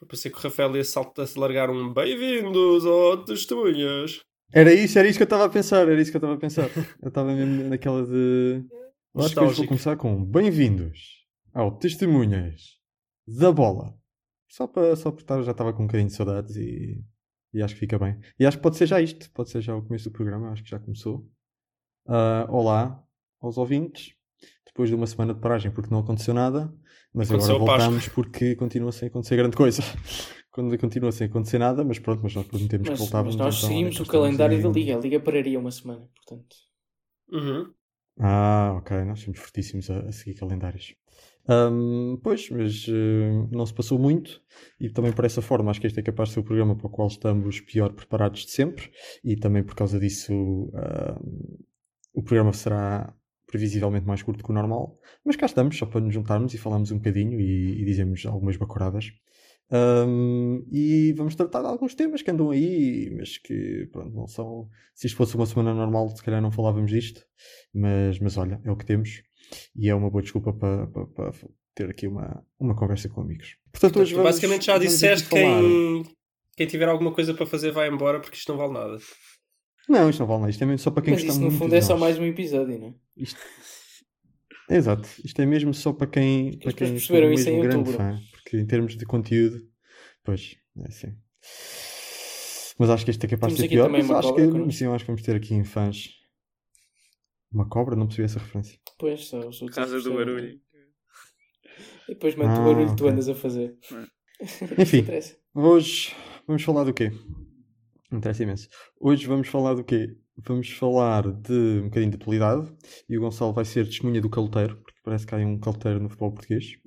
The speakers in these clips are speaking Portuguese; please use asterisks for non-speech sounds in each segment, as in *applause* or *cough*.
Eu pensei que o Rafael ia saltar-se largar um bem-vindos ao Testemunhas. Era isso, era isso que eu estava a pensar, era isso que eu estava a pensar. Eu estava mesmo naquela de. Acho que hoje vou começar com bem-vindos ao Testemunhas da Bola. Só para só estar, já estava com um bocadinho de saudades e, e acho que fica bem. E acho que pode ser já isto, pode ser já o começo do programa, acho que já começou. Uh, olá aos ouvintes, depois de uma semana de paragem porque não aconteceu nada, mas aconteceu agora voltamos porque continua sem acontecer grande coisa. *laughs* Quando continua sem acontecer nada, mas pronto, mas nós prometemos mas, que voltávamos. Mas nós então, seguimos o calendário da Liga, a Liga pararia uma semana, portanto. Uhum. Ah, ok, nós somos fortíssimos a, a seguir calendários. Um, pois, mas uh, não se passou muito e também por essa forma acho que este é capaz de ser o programa para o qual estamos pior preparados de sempre e também por causa disso uh, o programa será previsivelmente mais curto que o normal, mas cá estamos só para nos juntarmos e falarmos um bocadinho e, e dizemos algumas bacoradas. Um, e vamos tratar de alguns temas que andam aí, mas que pronto, não são. Se isto fosse uma semana normal, se calhar não falávamos disto, mas, mas olha, é o que temos e é uma boa desculpa para, para, para ter aqui uma, uma conversa com amigos. Portanto, hoje vamos, basicamente já disseste quem, quem tiver alguma coisa para fazer vai embora porque isto não vale nada. Não, isto não vale nada, isto é mesmo só para quem mas isso no fundo é só mais um episódio, não é? Isto... Exato, isto é mesmo só para quem, para quem perceberam isso em grande outubro. fã porque em termos de conteúdo, pois, é assim. Mas acho que este é capaz de ser pior. Mas acho, cobra, que, sim, acho que vamos ter aqui em fãs uma cobra, não percebi essa referência. Pois, só os Casa do barulho. E depois mete ah, o barulho que tu andas a fazer. *laughs* Enfim, hoje vamos falar do quê? Interessa imenso. Hoje vamos falar do quê? Vamos falar de um bocadinho de atualidade e o Gonçalo vai ser testemunha do caloteiro, porque parece que há um caloteiro no futebol português.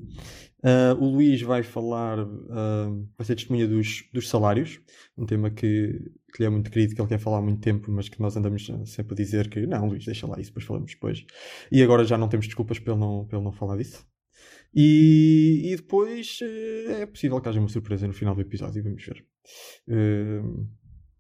Uh, o Luís vai falar, uh, vai ser testemunha dos, dos salários, um tema que, que lhe é muito querido, que ele quer falar há muito tempo, mas que nós andamos sempre a dizer que não, Luís, deixa lá isso, depois falamos depois. E agora já não temos desculpas ele não, ele não falar disso. E, e depois uh, é possível que haja uma surpresa no final do episódio, vamos ver.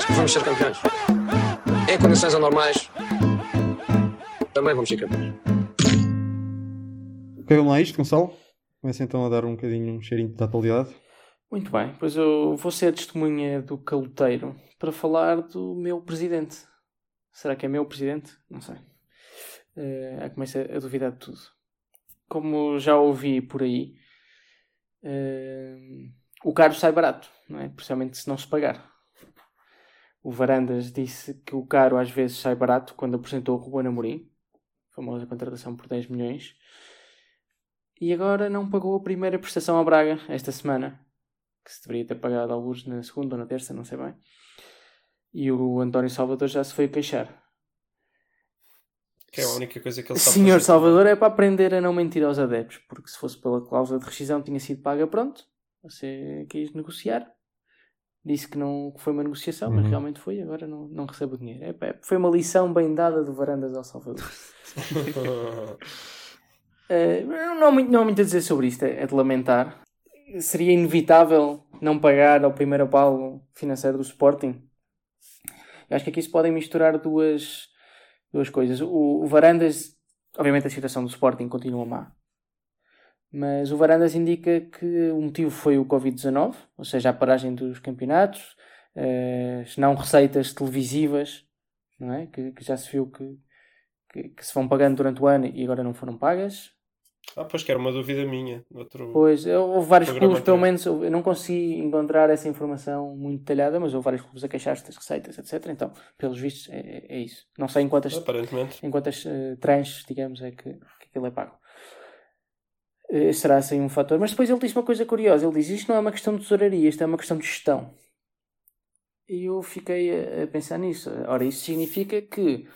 Normais que vamos ser campeões. Em condições anormais, também vamos ser campeões. Ok, vamos lá isto, Gonçalo. Começa então a dar um bocadinho um cheirinho de atualidade. Muito bem, pois eu vou ser a testemunha do caloteiro para falar do meu presidente. Será que é meu presidente? Não sei. Uh, começo a duvidar de tudo. Como já ouvi por aí, uh, o caro sai barato, não é? Principalmente se não se pagar. O Varandas disse que o caro às vezes sai barato quando apresentou o Ruben Amorim, famosa contratação por 10 milhões. E agora não pagou a primeira prestação ao Braga esta semana, que se deveria ter pagado alguns na segunda ou na terça, não sei bem. E o António Salvador já se foi queixar. Que é a única coisa que ele sabe. Senhor Salvador é para aprender a não mentir aos adeptos, porque se fosse pela cláusula de rescisão tinha sido paga pronto. Você quis negociar, disse que não que foi uma negociação, uhum. mas realmente foi, agora não, não recebe o dinheiro. É, é, foi uma lição bem dada do Varandas ao Salvador. *laughs* uh, não, há muito, não há muito a dizer sobre isto, é, é, de lamentar. Seria inevitável não pagar ao primeiro apalo financeiro do Sporting? Eu acho que aqui se podem misturar duas, duas coisas. O, o Varandas, obviamente a situação do Sporting continua má. Mas o Varandas indica que o motivo foi o Covid-19, ou seja, a paragem dos campeonatos, uh, não receitas televisivas, não é? que, que já se viu que, que, que, se vão pagando durante o ano e agora não foram pagas. Ah, pois que era uma dúvida minha. Outro pois, houve vários clubes, pelo menos, eu não consegui encontrar essa informação muito detalhada, mas houve vários clubes a queixar-se das receitas, etc. Então, pelos vistos, é, é isso. Não sei em quantas, em quantas uh, tranches, digamos, é que, que aquilo é pago. Eh, será assim um fator. Mas depois ele diz uma coisa curiosa: ele diz isto não é uma questão de tesouraria, isto é uma questão de gestão. E eu fiquei a, pensar nisso. Ora, isso significa que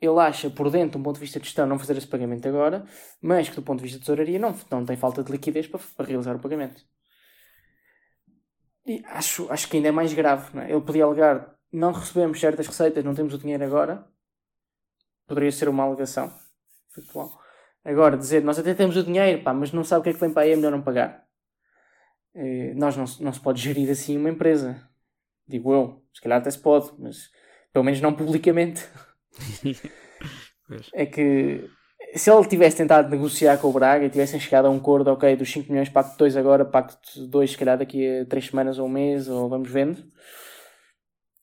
ele acha por dentro, de um ponto de vista de gestão, não fazer esse pagamento agora, mas que do ponto de vista de tesouraria não, não tem falta de liquidez para, para realizar o pagamento. E acho, acho que ainda é mais grave. Não é? Ele podia alegar: não recebemos certas receitas, não temos o dinheiro agora. Poderia ser uma alegação. Factual. Agora, dizer: nós até temos o dinheiro, pá, mas não sabe o que é que vem para aí, é melhor não pagar. Eh, nós não, não se pode gerir assim uma empresa. Digo eu. Se calhar até se pode, mas pelo menos não publicamente. *laughs* é que se ele tivesse tentado negociar com o Braga e tivessem chegado a um acordo, ok, dos 5 milhões, pacto 2 agora, pacto 2 se calhar daqui a 3 semanas ou um mês, ou vamos vendo.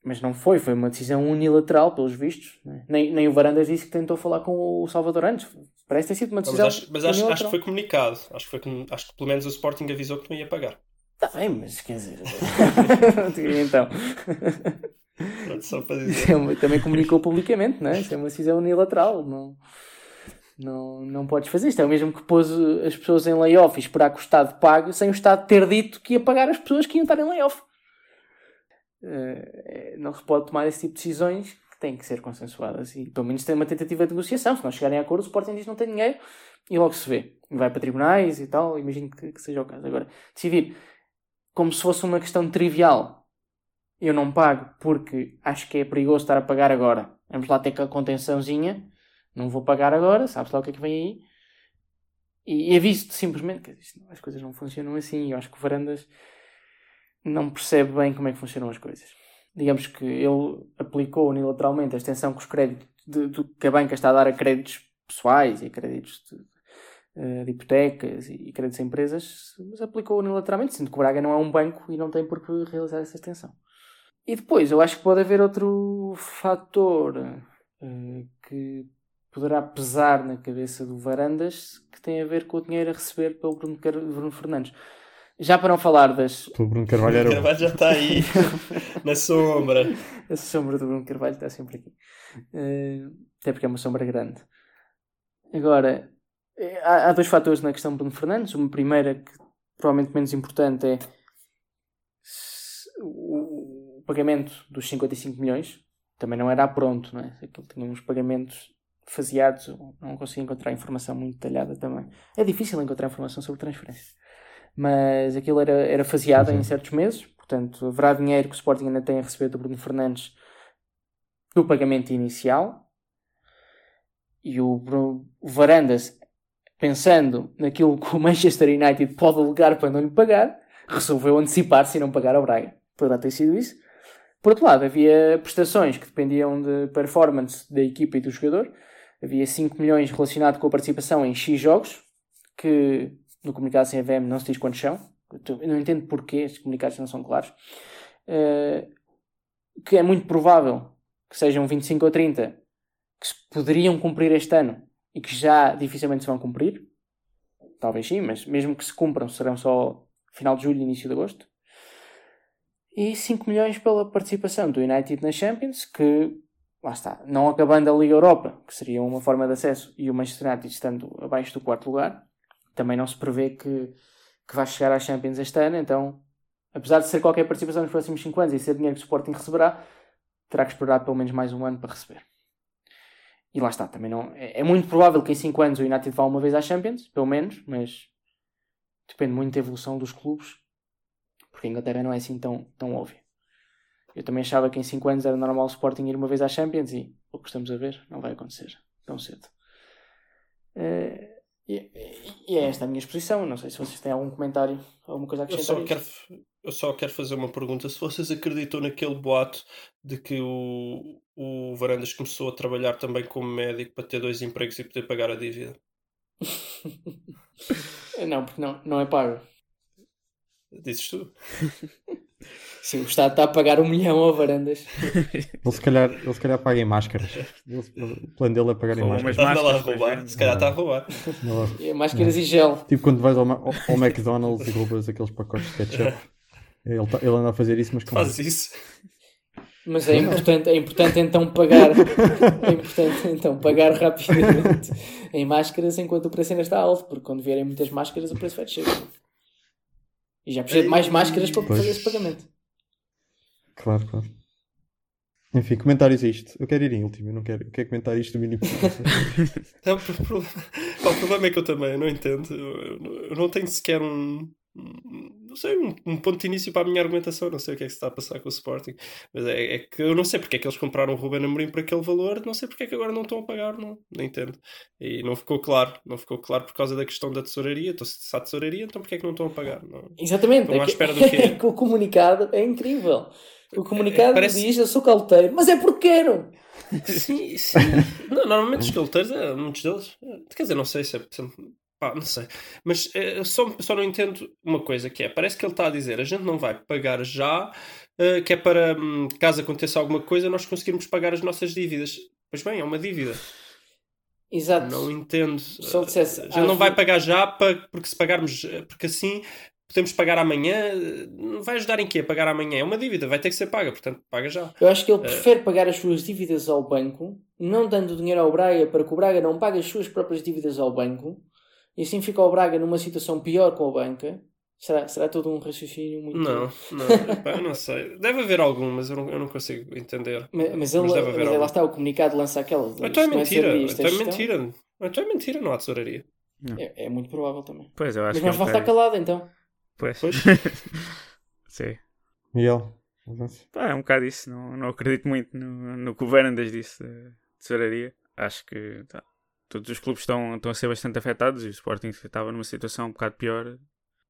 Mas não foi, foi uma decisão unilateral, pelos vistos. Né? Nem, nem o Varandas disse que tentou falar com o Salvador antes. Parece ter sido uma decisão. Mas acho, mas acho, acho que foi comunicado. Acho que, foi, acho que pelo menos o Sporting avisou que não ia pagar. Está bem, mas quer dizer. *laughs* *laughs* então. Só para dizer. É também comunicou publicamente, não é? Isso é uma decisão unilateral. Não, não, não podes fazer isto. É o mesmo que pôs as pessoas em layoff e esperar que o Estado pague sem o Estado ter dito que ia pagar as pessoas que iam estar em layoff. Uh, não se pode tomar esse tipo de decisões têm que ser consensuadas e pelo menos tem uma tentativa de negociação. Se não chegarem a acordo, o Sporting diz não tem dinheiro e logo se vê. Vai para tribunais e tal. Imagino que, que seja o caso. Agora, decidir como se fosse uma questão trivial. Eu não pago porque acho que é perigoso estar a pagar agora. Vamos lá ter com a contençãozinha. Não vou pagar agora, sabes lá o que é que vem aí. E, e aviso-te simplesmente que as coisas não funcionam assim. Eu acho que o Varandas não percebe bem como é que funcionam as coisas. Digamos que ele aplicou unilateralmente a extensão que os créditos de, de, que a banca está a dar a créditos pessoais e a créditos de, eh, de hipotecas e créditos a empresas, mas aplicou unilateralmente, sendo que o Braga não é um banco e não tem por que realizar essa extensão. E depois, eu acho que pode haver outro fator uh, que poderá pesar na cabeça do Varandas que tem a ver com o dinheiro a receber pelo Bruno, Bruno Fernandes. Já para não falar das. O Bruno Carvalho era. *laughs* O Carvalho já está aí, *laughs* na sombra. A sombra do Bruno Carvalho está sempre aqui. Uh, até porque é uma sombra grande. Agora, é, há, há dois fatores na questão de Bruno Fernandes. Uma primeira, que provavelmente menos importante, é o, o pagamento dos 55 milhões. Também não era pronto, não é? Aquilo tinha uns pagamentos faseados, não consegui encontrar informação muito detalhada também. É difícil encontrar informação sobre transferências. Mas aquilo era, era faseado em certos meses, portanto haverá dinheiro que o Sporting ainda tem a receber do Bruno Fernandes do pagamento inicial. E o, o Varandas pensando naquilo que o Manchester United pode alegar para não lhe pagar, resolveu antecipar-se e não pagar ao Braga. Poderá ter sido isso. Por outro lado, havia prestações que dependiam de performance da equipa e do jogador. Havia 5 milhões relacionado com a participação em X jogos, que no comunicado sem AVM não se diz quantos são. Eu não entendo porquê, estes comunicados não são claros. Uh, que é muito provável que sejam 25 ou 30 que se poderiam cumprir este ano e que já dificilmente se vão cumprir. Talvez sim, mas mesmo que se cumpram, serão só final de julho e início de agosto. E 5 milhões pela participação do United na Champions, que, lá está, não acabando a Liga Europa, que seria uma forma de acesso, e o Manchester United estando abaixo do quarto lugar, também não se prevê que, que vai chegar à Champions este ano, então, apesar de ser qualquer participação nos próximos 5 anos e ser dinheiro que o Sporting receberá, terá que esperar pelo menos mais um ano para receber. E lá está, também não. É, é muito provável que em 5 anos o United vá uma vez à Champions, pelo menos, mas depende muito da evolução dos clubes, porque a Inglaterra não é assim tão, tão óbvio. Eu também achava que em 5 anos era normal o Sporting ir uma vez à Champions e o que estamos a ver não vai acontecer tão cedo. Uh, e, e, é esta a minha exposição. Não sei se vocês têm algum comentário, alguma coisa a acrescentar. Eu só, quero, eu só quero fazer uma pergunta. Se vocês acreditam naquele boato de que o, o Varandas começou a trabalhar também como médico para ter dois empregos e poder pagar a dívida? *laughs* não, porque não, não é pago. Dizes tu? *laughs* Sim, o Estado está a pagar um milhão ao Varandas. Ele se calhar, ele se calhar paga em máscaras. o plano dele é pagar em máscaras. Está lá a roubar. Se calhar está a roubar. É, máscaras e gel. Tipo quando vais ao, ao, ao McDonald's e roubas aqueles pacotes de ketchup. Ele, tá, ele anda a fazer isso, mas como? Faz isso. Mas é importante, é importante então pagar é importante então pagar rapidamente em máscaras enquanto o preço ainda está alto, porque quando vierem muitas máscaras o preço vai descer. E já precisa de mais máscaras para pois. fazer esse pagamento. Claro, claro. Enfim, comentários a isto. Eu quero ir em último, eu não quero, eu quero comentar isto do mínimo. *laughs* Não, o problema é que eu também eu não entendo. Eu, não tenho sequer um. Não sei, um, um ponto de início para a minha argumentação. Não sei o que é que se está a passar com o Sporting. Mas é, é que eu não sei porque é que eles compraram o Ruben Amorim por aquele valor. Não sei porque é que agora não estão a pagar. Não, não entendo. E não ficou claro. Não ficou claro por causa da questão da tesouraria. Então, se está a tesouraria, então porque é que não estão a pagar? Não. Exatamente. Estão à é que- espera do *laughs* quê? é que o comunicado é incrível. O comunicado parece- diz eu sou calteiro, mas é porque quero. Sim, sim. Não, normalmente os calteiros, é, muitos deles. Quer dizer, não sei se é. é- pá, não sei. Mas é, só, só não entendo uma coisa que é: parece que ele está a dizer a gente não vai pagar já, eh, que é para hum, caso aconteça alguma coisa, nós conseguirmos pagar as nossas dívidas. Pois bem, é uma dívida. Exato. Não entendo. Se ele dissesse, a gente ah, não vai pagar já para, porque se pagarmos, eh, porque assim podemos pagar amanhã. eh, Não vai ajudar em quê? A pagar amanhã é uma dívida, vai ter que ser paga, portanto, paga já. Eu acho que ele prefere pagar as suas dívidas ao banco, não dando dinheiro ao Braga para que o Braga não pague as suas próprias dívidas ao banco, e assim fica o Braga numa situação pior com a banca. Será, será todo um raciocínio muito. Não, não, *laughs* eu não sei. Deve haver algum, mas eu não, eu não consigo entender. Mas, mas ele, Mas deve haver mas algum. lá está, o comunicado lança aquela. Então é não mentira, então é mentira. Então é mentira, não há tesouraria. É, é muito provável também. Pois, eu acho Mas que é mais um vale estar calado então. Pois. Pois. *laughs* Sim. Miguel. Pá, é um bocado isso. Não, não acredito muito no, no que o Verandas disse de tesouraria. Acho que tá, todos os clubes estão, estão a ser bastante afetados e o Sporting estava numa situação um bocado pior.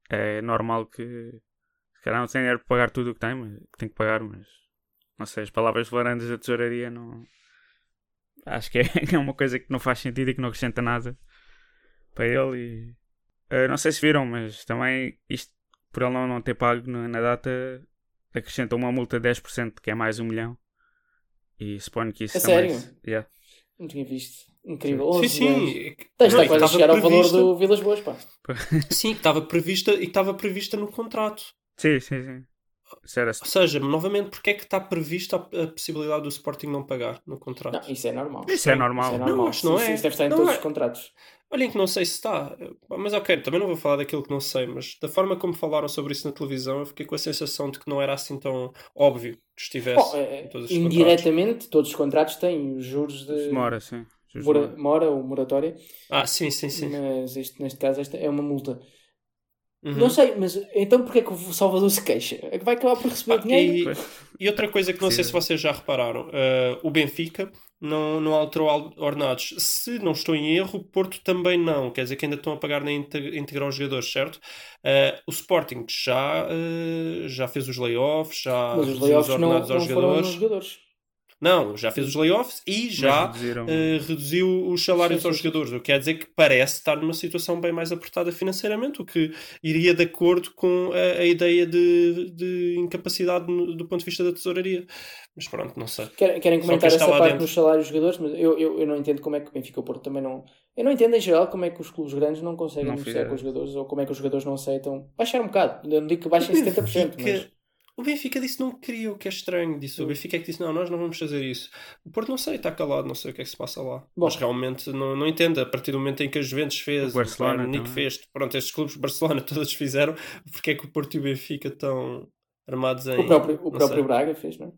É normal que se calhar não tem dinheiro para pagar tudo o que tem, mas que tem que pagar, mas não sei, as palavras de Varandas da tesouraria não. Acho que é, *laughs* é uma coisa que não faz sentido e que não acrescenta nada para ele e eh, não sei se viram, mas também isto por ele não, não ter pago na, na data acrescenta uma multa de 10%, que é mais um milhão. E suponho que isso A também. sério? Yeah. Não tinha visto. Incrível. Sim, 11 sim. milhões. é que- Então, Está não, e quase a chegar ao valor do Vilas Boas, pá. Sim, que estava prevista e que estava prevista no contrato. Sim, sim, sim. Ou seja, novamente, porque é que está prevista a, possibilidade do Sporting não pagar no contrato? Não, isso é normal. Isso é normal. Isso é normal. Não, acho não Isso- é. Isso deve estar em Não todos é. os contratos. Olhem que não sei se está. Mas ok, também não vou falar daquilo que não sei, mas da forma como falaram sobre isso na televisão, eu fiquei com a sensação de que não era assim tão óbvio que estivesse Oh, é, em todos os contratos. indiretamente, todos os contratos têm os juros de Mora, sim. Mora. mora ou moratória, Ah, sim, sim, sim. mas este, neste caso esta é uma multa. Uhum. Não sei, mas então porquê é que o Salvador se queixa? É que vai acabar por receber Ah, dinheiro? e, e outra coisa que não sei Sim. se vocês já repararam, eh, o Benfica não, não alterou al- ordenados. Se não estou em erro, o Porto também não. Quer dizer que ainda estão a pagar na inte- integral os jogadores, certo? Eh, o Sporting já, eh, já fez os layoffs, já Mas os layoffs os não, ordenados não aos foram jogadores. nos jogadores. Não, já fez os layoffs e já eh, reduziu os salários Sim, aos sim, sim. jogadores, o que quer dizer que parece estar numa situação bem mais apertada financeiramente, o que iria de acordo com a, a ideia de, de incapacidade no- do ponto de vista da tesouraria. Mas pronto, não sei. Querem, querem comentar essa parte dentro. dos salários dos jogadores, mas eu, eu, eu não entendo como é que o Benfica o Porto também não. Eu não entendo em geral como é que os clubes grandes não conseguem Não negociar com os jogadores ou como é que os jogadores não aceitam. Baixar um bocado, eu não digo que baixem 70%, mas. O Benfica disse que não queria, o que é estranho. Disse. O Benfica é que disse: não, nós não vamos fazer isso. O Porto não sei, está calado, não sei o que é que se passa lá. Bom. Mas realmente não, não entendo. A partir do momento em que a Juventus fez, O Barcelona Munique também. fez, pronto, estes clubes, *laughs* Barcelona, todos fizeram, porque é que o Porto e o Benfica estão armados em. O próprio, o próprio sei. Braga fez, não é?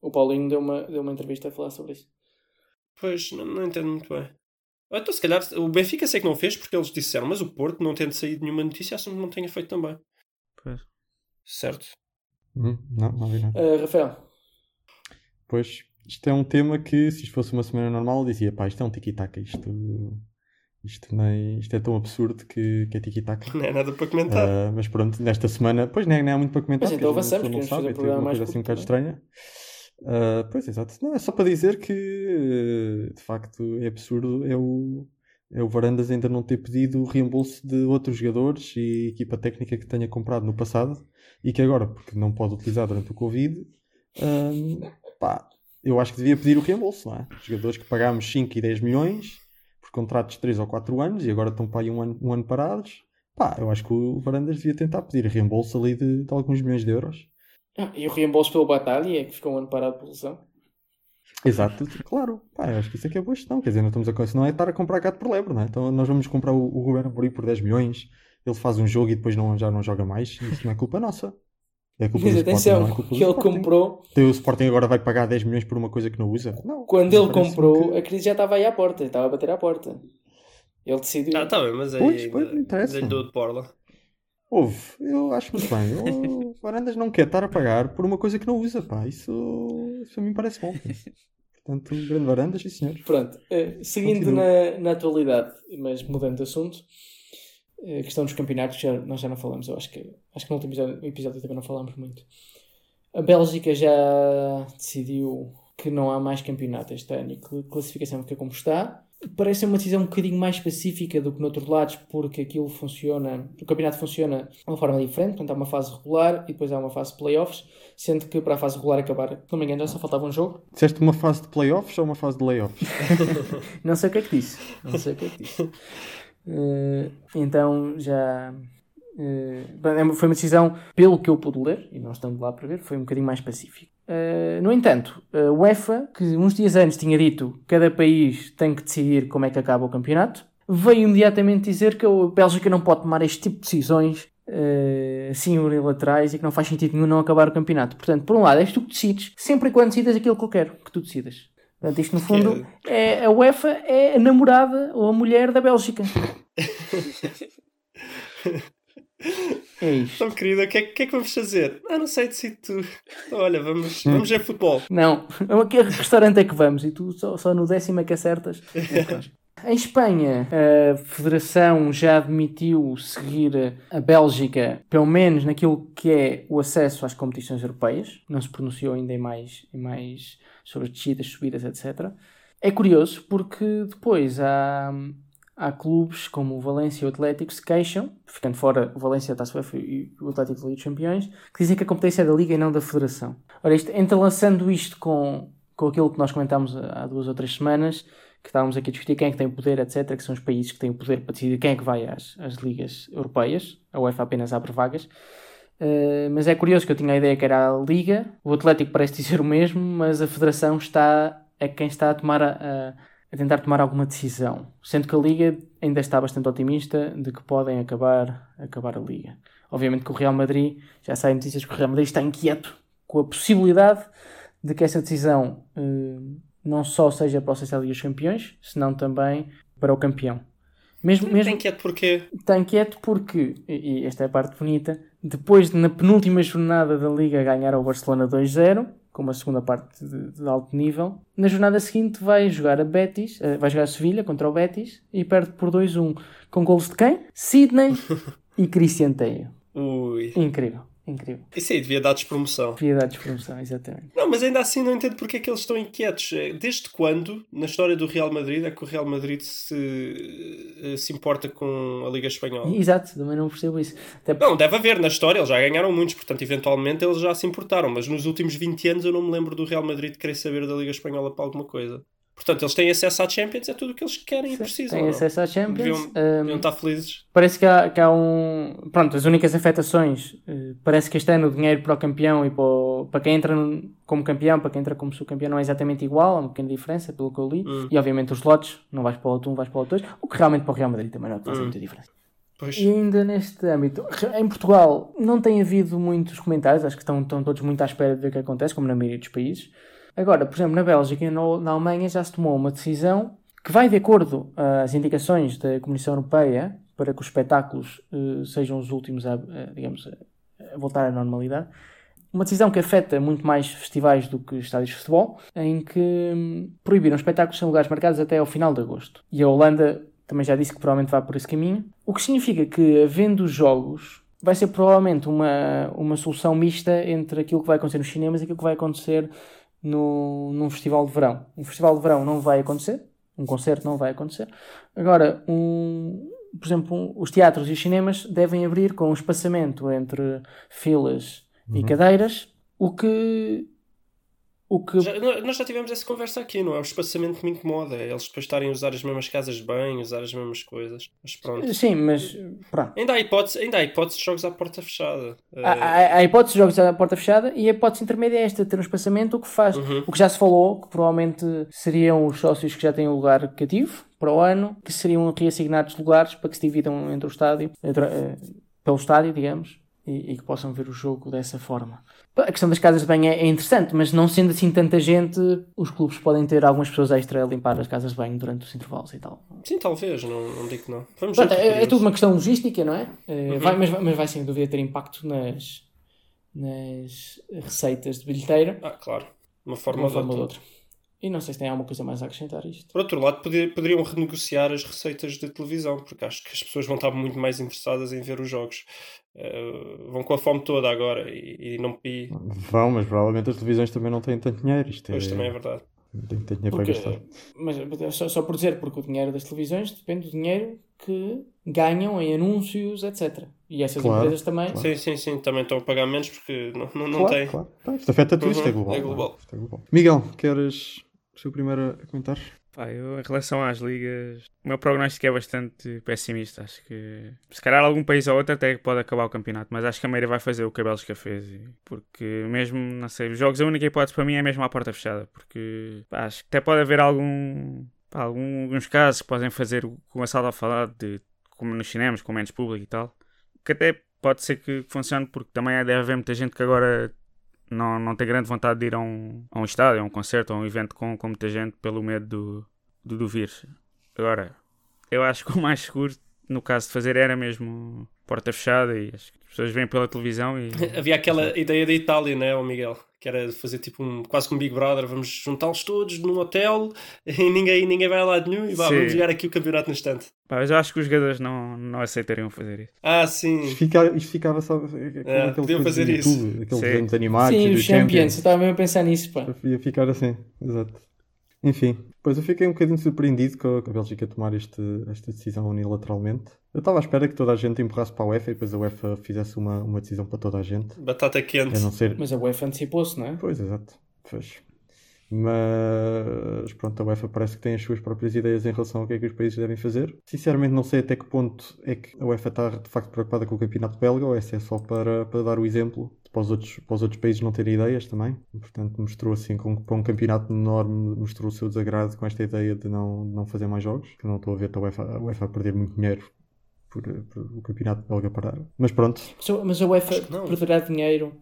O Paulinho deu uma, deu uma entrevista a falar sobre isso. Pois, não, não entendo muito bem. Ou Então, se calhar, o Benfica sei que não fez porque eles disseram, mas o Porto, não tendo saído nenhuma notícia, assumo que não tenha feito também. Pois. Certo? Hum, não, não vi nada. Ah, Rafael, Pois, isto é um tema que, se isto fosse uma semana normal, eu dizia, pá, isto é um tiki-taka, isto, isto, nem, isto é tão absurdo que, que é tiki-taka. *laughs* Não é nada para comentar. Ah, mas pronto, nesta semana, pois nem, nem há muito para comentar. Mas então avançamos, não sabe, fazer um é programa uma mais coisa assim um bocado estranha. Ah, pois, exato. Não, é só para dizer que, de facto, é absurdo é o, é o Varandas ainda não ter pedido o reembolso de outros jogadores e equipa técnica que tenha comprado no passado e que agora, porque não pode utilizar durante o Covid, ah, pá, eu acho que devia pedir o reembolso, não é? Jogadores que pagámos 5 e 10 milhões por contratos de 3 ou 4 anos e agora estão para aí um ano, um ano parados. Pá, eu acho que o Varandas devia tentar pedir reembolso ali de, de alguns milhões de euros. Ah, e o reembolso pelo Batalha, que ficou um ano parado por lesão. Exato, claro. Pá, eu acho que isso é que é boa gestão. Quer dizer, não estamos a não é estar a comprar gato por lebre, não é? Então nós vamos comprar o, o Ruben Amorim por 10 milhões, ele faz um jogo e depois não, já não joga mais. Isso não é culpa nossa. É culpa Mas do Sporting, atenção, não é culpa do que ele Sporting. comprou, Então, o Sporting agora vai pagar 10 milhões por uma coisa que não usa? Não. quando Mas ele comprou, que- a crise já estava aí à porta, estava a bater à porta. Ele decidiu. Ah, tá bem, mas aí Pois, pois, não interessa. dou de borla. Houve, eu acho muito bem. O Varandas *laughs* não quer estar a pagar por uma coisa que não usa, pá. Isso, isso a mim parece bom. Portanto, um grande Varandas, sim senhor. Pronto, eh, seguindo Continua. na, na atualidade, mas mudando de assunto, a questão dos campeonatos, já, nós já não falamos, eu acho que, acho que no último episódio, episódio também não falámos muito. A Bélgica já decidiu que não há mais campeonato este ano e que a classificação fica como está. Parece uma decisão um bocadinho mais específica do que noutros lados, porque aquilo funciona, o campeonato funciona de uma forma diferente, portanto há uma fase regular e depois há uma fase de playoffs, sendo que para a fase regular acabar, se não me engano, já só faltava um jogo, Disseste uma fase de playoffs ou uma fase de layoffs? *laughs* Não sei o que é que disse. Não sei o que é que disse. Eh, então já. bem, foi uma decisão, pelo que eu pude ler, e não estando lá para ver, foi um bocadinho mais pacífico. Eh, no entanto, a UEFA, que uns dias antes tinha dito que cada país tem que decidir como é que acaba o campeonato, veio imediatamente dizer que a Bélgica não pode tomar este tipo de decisões eh, assim unilaterais e que não faz sentido nenhum não acabar o campeonato. Portanto, por um lado, és tu que decides, sempre e quando decidas aquilo que eu quero que tu decidas. Portanto, isto no fundo é a UEFA é a namorada ou a mulher da Bélgica. *laughs* É isto. Então, querida, o que, é, que é que vamos fazer? Ah, não sei, decide tu. Então, olha, vamos, vamos ver futebol. Não, *laughs* a que restaurante é que vamos? E tu só, só no décimo é que acertas. *laughs* Em Espanha, a Federação já admitiu seguir a Bélgica, pelo menos naquilo que é o acesso às competições europeias. Não se pronunciou ainda em mais, em mais sobre as descidas, subidas, etc. É curioso porque depois há, há clubes como o Valência e o Atlético que se queixam, ficando fora o Valência da Taça e o Atlético da Liga dos Campeões, que dizem que a competência é da Liga e não da Federação. Ora, isto, entrelaçando isto com, com aquilo que nós comentámos há duas ou três semanas, que estávamos aqui a discutir quem é que tem poder, etc., que são os países que têm o poder para decidir quem é que vai às, às ligas europeias, a UEFA apenas abre vagas. Uh, mas é curioso que eu tinha a ideia que era a Liga, o Atlético parece dizer o mesmo, mas a Federação está é quem está a tomar a, a tentar tomar alguma decisão, sendo que a Liga ainda está bastante otimista de que podem acabar, acabar a Liga. Obviamente que o Real Madrid, já saem notícias que o Real Madrid está inquieto com a possibilidade de que essa decisão uh, não só seja para o acesso à Liga dos Campeões, senão também para o campeão. Mesmo, mesmo, Está inquieto porquê? Está inquieto porque, e esta é a parte bonita, depois de na penúltima jornada da Liga ganhar ao Barcelona 2-0, com uma segunda parte de, de, alto nível, na jornada seguinte vai jogar a Betis, uh, vai jogar a Sevilha contra o Betis e perde por 2-1 com gols de quem? Sidney *laughs* e Cristian Teio. Ui. Incrível. Incrível. Isso aí devia dar despromoção. Devia dar despromoção, exatamente. Não, mas ainda assim não entendo porque é que eles estão inquietos. Desde quando, na história do Real Madrid, é que o Real Madrid se, se importa com a Liga Espanhola? Exato, também não percebo isso. Até... Não, deve haver na história, eles já ganharam muitos, portanto, eventualmente eles já se importaram, mas nos últimos 20 anos eu não me lembro do Real Madrid querer saber da Liga Espanhola para alguma coisa. Portanto, eles têm acesso à Champions, é tudo o que eles querem e precisam. Têm acesso à Champions. Deviam, um, estar felizes. Parece que há, que há, um. Pronto, as únicas afetações. Uh, parece que este ano o dinheiro para o campeão e para, o, para quem entra como campeão, para quem entra como subcampeão, não é exatamente igual, há uma pequena diferença, pelo que eu li. Hum. E obviamente os lotes, não vais para o lote 1, vais para o 2, o que realmente para o Real Madrid também não faz hum. muita diferença. Pois. E ainda neste âmbito, em Portugal não tem havido muitos comentários, acho que estão, estão todos muito à espera de ver o que acontece, como na maioria dos países. Agora, por exemplo, na Bélgica e na Alemanha já se tomou uma decisão que vai de acordo às indicações da Comissão Europeia para que os espetáculos uh, sejam os últimos a, a digamos, a voltar à normalidade. Uma decisão que afeta muito mais festivais do que estádios de futebol, em que hum, proibiram espetáculos em lugares marcados até ao final de agosto. E a Holanda também já disse que provavelmente vai por esse caminho. O que significa que, havendo jogos, vai ser provavelmente uma, uma solução mista entre aquilo que vai acontecer nos cinemas e aquilo que vai acontecer no, num festival de verão. Um festival de verão não vai acontecer, um concerto não vai acontecer. Agora, um, por exemplo, um, os teatros e os cinemas devem abrir com um espaçamento entre filas uhum. e cadeiras, o que. O que... Já, nós já tivemos essa conversa aqui, não é? O espaçamento que me incomoda. É eles depois estarem a usar as mesmas casas de banho, usar as mesmas coisas. Mas pronto. Sim, mas pronto. Ainda há hipótese, ainda há hipótese de jogos à porta fechada. Há, há, há hipótese de jogos à porta fechada e a hipótese intermédia é esta, ter um espaçamento, o que faz, uhum. o que já se falou, que provavelmente seriam os sócios que já têm um lugar cativo para o ano, que seriam reassignados lugares para que se dividam entre o estádio, entre, uh, pelo estádio, digamos, e, e que possam ver o jogo dessa forma. A questão das casas de banho é, é interessante, mas não sendo assim tanta gente, os clubes podem ter algumas pessoas extra a limpar as casas de banho durante os intervalos e tal. Sim, talvez, não, não digo que não. Vamos Pronto, é, é tudo uma questão logística, não é? Eh, Uhum. vai- mas, mas vai sem dúvida ter impacto nas, nas receitas de bilheteira, Ah, claro. Uma de forma, uma ou forma ou de outra. outra. E não sei se tem alguma coisa mais a acrescentar a isto. Por outro lado, poder- poderiam renegociar as receitas de televisão, porque acho que as pessoas vão estar muito mais interessadas em ver os jogos. Eh, vão com a fome toda agora e, e não e, Vão, mas provavelmente as televisões também não têm tanto dinheiro. Isto Pois é, também é verdade. Tem tanto dinheiro Porque, para gastar. mas mas só, só por dizer, porque o dinheiro das televisões depende do dinheiro que ganham em anúncios, etc. E essas Claro, empresas também. claro. Sim, sim, sim. Também estão a pagar menos porque não, não, não claro, têm. claro. Isto afeta tudo, isto é global. é não global. Isto é global. Miguel, queres o seu primeiro a comentar? Pá, eu, em relação às ligas, o meu prognóstico é bastante pessimista. Acho que se calhar algum país ou outro até pode acabar o campeonato, mas acho que a Meira vai fazer o que a Bélgica fez. Porque mesmo, não sei, os jogos, a única hipótese para mim é mesmo à porta fechada. Porque pá, acho que até pode haver algum, pá, alguns casos que podem fazer o que o a falar, de, como nos cinemas, com menos público e tal. Que até pode ser que funcione, porque também deve haver muita gente que agora não, não tem grande vontade de ir a um, a um estádio, a um concerto, a um evento com, com muita gente pelo medo do, do, do vírus. Agora, eu acho que o mais seguro, no caso de fazer, era mesmo porta fechada e acho pessoas vêm pela televisão e. *laughs* Havia aquela ideia da Itália, não é, Miguel? Que era de fazer tipo um, quase como um Big Brother, vamos juntá-los todos num hotel *laughs* e ninguém, ninguém vai a lado nenhum e vá, Sim. vamos jogar aqui o campeonato no instante. Pá, mas eu acho que os jogadores não, não aceitariam fazer isso. Ah, Isto, sim. fica, isto ficava só. É, podiam fazer isso. YouTube, Aqueles Sim. animados. Sim, os Champions. Eu estava mesmo a pensar nisso, pá. Ia ficar assim, exato. Enfim, pois eu fiquei um bocadinho surpreendido com a Bélgica tomar este, esta decisão unilateralmente. Eu estava à espera que toda a gente empurrasse para a UEFA e depois a UEFA fizesse uma, uma decisão para toda a gente. Batata quente. A não ser. Mas a UEFA antecipou-se, não é? Pois, exato. Pois. Mas pronto, a UEFA parece que tem as suas próprias ideias em relação ao que é que os países devem fazer. Sinceramente, não sei até que ponto é que a UEFA está de facto preocupada com o campeonato belga ou se é só para, para dar o exemplo para os, outros, para os outros países não terem ideias também. Portanto, mostrou assim, com, para um campeonato enorme, mostrou o seu desagrado com esta ideia de não, não fazer mais jogos. Que não estou a ver a UEFA, a UEFA a perder muito dinheiro por, por o campeonato belga parar. Mas pronto, Mas a- UEFA perderá dinheiro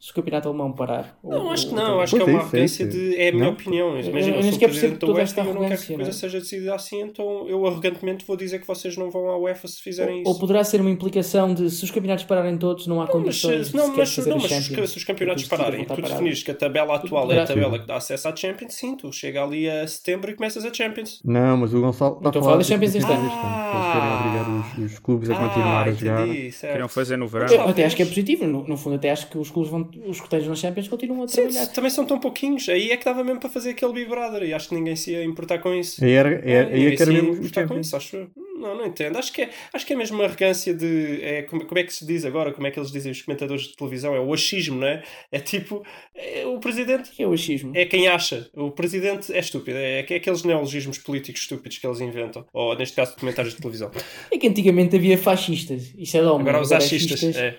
se o campeonato alemão parar. Não, Ou- acho que ou- não, acho que é Pois é uma arrogância de. É a minha Não. opinião. Eu- Imagina, eu eu nem sou sequer o presidente percebo da toda UEFA esta eu não quero que a arrogância, coisa não é? seja decidida assim, então eu arrogantemente vou dizer que vocês não vão à UEFA se fizerem Ou isso. poderá ser uma implicação de se os campeonatos pararem todos, não há Não, mas, condições se- de não, mas, fazer não, mas se, os campeonatos pararem, vão tu definires que a tabela atual é a tabela que dá acesso à Champions, sim, tu chega ali a setembro e começas a Champions. Não, mas o Gonçalo Não estou a falar da Champions este ano. Eles querem obrigar os, clubes a continuar ah, a jogar. entendi, certo. Queriam fazer no verão. Eu até acho que é positivo, no fundo até acho que os clubes vão, os que estejam nas Champions continuam a Sim, trabalhar. também são tão pouquinhos, aí é que dava mesmo para fazer aquele Big Brother e acho que ninguém se ia importar com isso. Aí era, é, ninguém que era ia mesmo importar com isso, acho. Não, não entendo. Acho que é, acho que é mesmo uma arrogância de. É, como, como é que se diz agora? Como é que eles dizem os comentadores de televisão? É o achismo, não é? É tipo. é, o presidente Que é o achismo. é quem acha. O presidente é estúpido. É, é aqueles neologismos políticos estúpidos que eles inventam. Ou, neste caso, comentários de televisão. É que antigamente havia fascistas. Isso é de homem. Agora os é achistas. fascistas. É.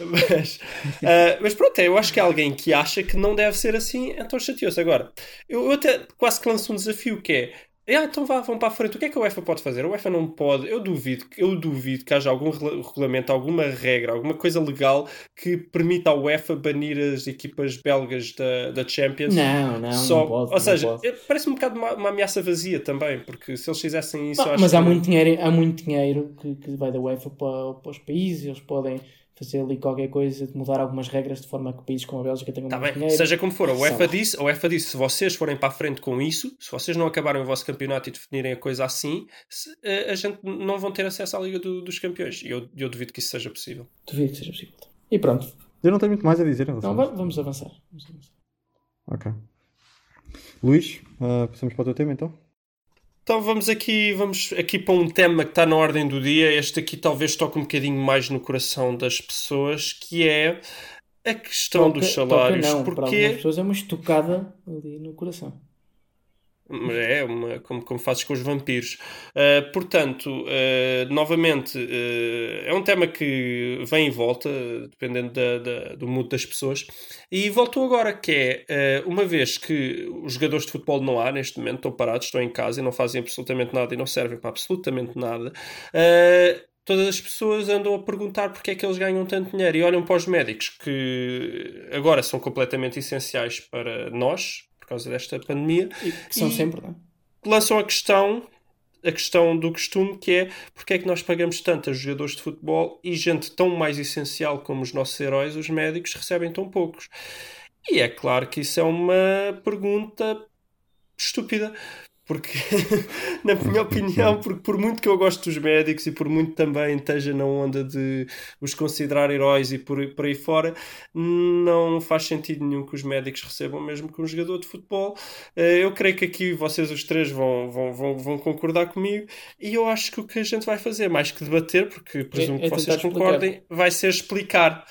*laughs* mas, ah, mas pronto, eu acho que é alguém que acha que não deve ser assim, então chateou-se. Agora, eu, eu até quase que lanço um desafio que é. Ah, então vá, vão para a frente. O que é que a UEFA pode fazer? A UEFA não pode. Eu duvido, eu duvido que haja algum regulamento, alguma regra, alguma coisa legal que permita à UEFA banir as equipas belgas da, da Champions. Não, não, Só, não pode. ou seja, parece um bocado uma, uma ameaça vazia também, porque se eles fizessem isso, Não, acho mas há que- muito dinheiro, há muito dinheiro que, que vai da UEFA para, para os países, eles podem fazer ali qualquer coisa de mudar algumas regras de forma que países como a Bélgica tenham Tá mais bem, dinheiro. seja como for, a UEFA disse, a UEFA disse, se vocês forem para a frente com isso, se vocês não acabarem o vosso campeonato e definirem a coisa assim, se- a, a gente não vão ter acesso à Liga do- dos Campeões. E eu, eu duvido que isso seja possível. Duvido que seja possível. E pronto, Eu não tenho muito mais a dizer em relação então a va- isto. vamos avançar. Vamos avançar. Ok. Luís, ah, passamos para o teu tema então? Então vamos aqui, vamos aqui para um tema que está na ordem do dia. Este aqui talvez toque um bocadinho mais no coração das pessoas, que é a questão Toca- dos toca salários. não, para porque algumas pessoas é uma estocada ali no coração. É, uma, como, como fazes com os vampiros. Uh, portanto, uh, novamente, uh, é um tema que vem e volta, dependendo da, da- do mood das pessoas. E voltou agora, que é, uma vez que os jogadores de futebol não há neste momento, estão parados, estão em casa e não fazem absolutamente nada e não servem para absolutamente nada. todas as pessoas andam a perguntar porque é que eles ganham tanto dinheiro e olham para os médicos que agora são completamente essenciais para nós por causa desta pandemia E que são E- sempre, não é? lançam a questão a questão do costume que é porque é que nós pagamos tanto a jogadores de futebol e gente tão mais essencial como os nossos heróis, os médicos, recebem tão poucos. E é claro que isso é uma pergunta estúpida. Porque, *laughs* na minha opinião, porque por muito que eu gosto dos médicos e por muito também esteja na onda de os considerar heróis e por, por aí fora, não faz sentido nenhum que os médicos recebam mesmo que um jogador de futebol. Eh, Eu creio que aqui vocês os três vão, vão, vão, vão concordar comigo e eu acho que o que a gente vai fazer, mais que debater, porque presumo é que vocês tentar concordem, vai ser explicar.